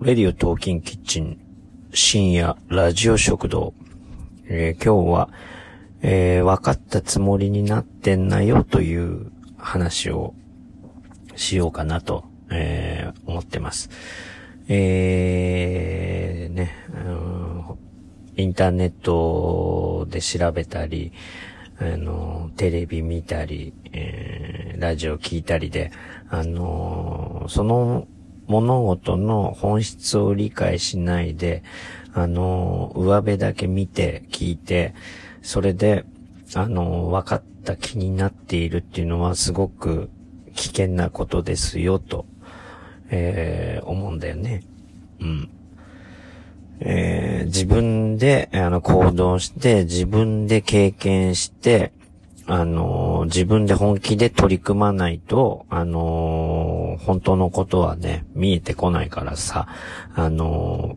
レディオトーキンキッチン深夜ラジオ食堂。えー、今日は、えー、分かったつもりになってんなよという話をしようかなと、えー、思ってます。えー、ね、インターネットで調べたり、あの、テレビ見たり、えー、ラジオ聞いたりで、あのその物事の本質を理解しないで、あの上辺だけ見て、聞いて、それで、あの分かった気になっているっていうのはすごく危険なことですよ、と、えー、思うんだよね。うん。えー、自分で、あの、行動して、自分で経験して、あの、自分で本気で取り組まないと、あの、本当のことはね、見えてこないからさ、あの、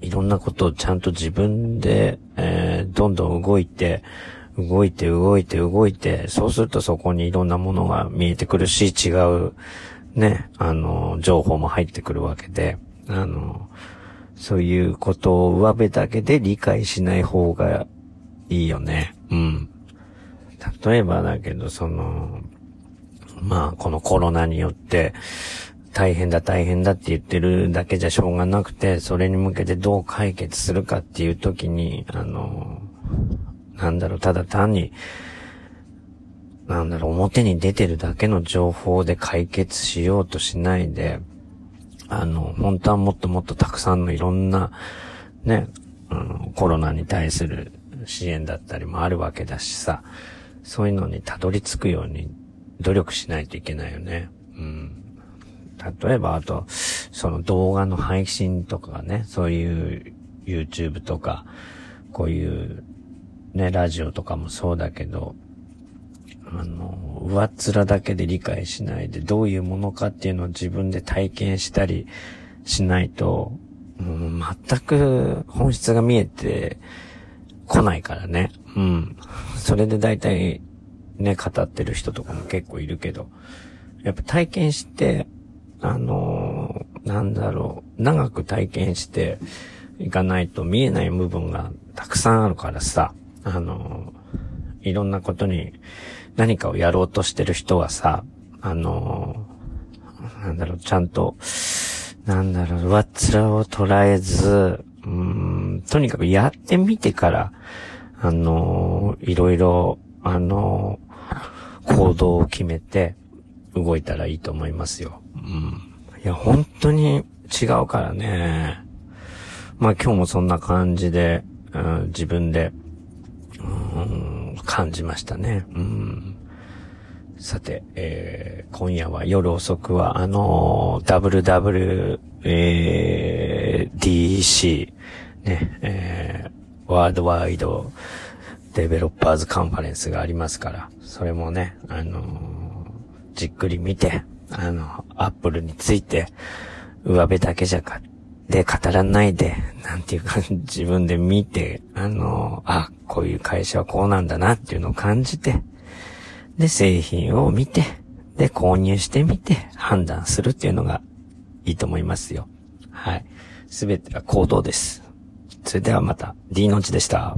いろんなことをちゃんと自分で、えどんどん動いて、動いて動いて動いて、そうするとそこにいろんなものが見えてくるし、違う、ね、あの情報も入ってくるわけで、あのそういうことを上辺だけで理解しない方がいいよね。うん。例えばだけど、その、まあ、このコロナによって、大変だ大変だって言ってるだけじゃしょうがなくて、それに向けてどう解決するかっていう時に、あの、なんだろう、ただ単に、なんだろう、表に出てるだけの情報で解決しようとしないで、あの、本当はもっともっとたくさんのいろんな、ね、あの、コロナに対する支援だったりもあるわけだしさ、そういうのにたどり着くように努力しないといけないよね。うん。例えば、あと、その動画の配信とかね、そういう YouTube とか、こういうね、ラジオとかもそうだけど、あの、上っ面だけで理解しないで、どういうものかっていうのを自分で体験したりしないと、もう全く本質が見えてこないからね。うん。それで大体ね、語ってる人とかも結構いるけど、やっぱ体験して、あのー、なんだろう、長く体験していかないと見えない部分がたくさんあるからさ、あのー、いろんなことに何かをやろうとしてる人はさ、あのー、なんだろう、ちゃんと、なんだろう、上っ面を捉えず、うん、とにかくやってみてから、あのー、いろいろ、あのー、行動を決めて動いたらいいと思いますよ。うん。いや、本当に違うからね。まあ今日もそんな感じで、うん、自分で、うん、感じましたね。うん。さて、えー、今夜は夜遅くは、あのー、WWDC、ね、えー、ワールドワイドデベロッパーズカンファレンスがありますから、それもね、あのー、じっくり見て、あの、アップルについて、上辺だけじゃか、で語らないで、なんていうか、自分で見て、あのー、あ、こういう会社はこうなんだなっていうのを感じて、で、製品を見て、で、購入してみて、判断するっていうのがいいと思いますよ。はい。すべては行動です。それではまた、D のうちでした。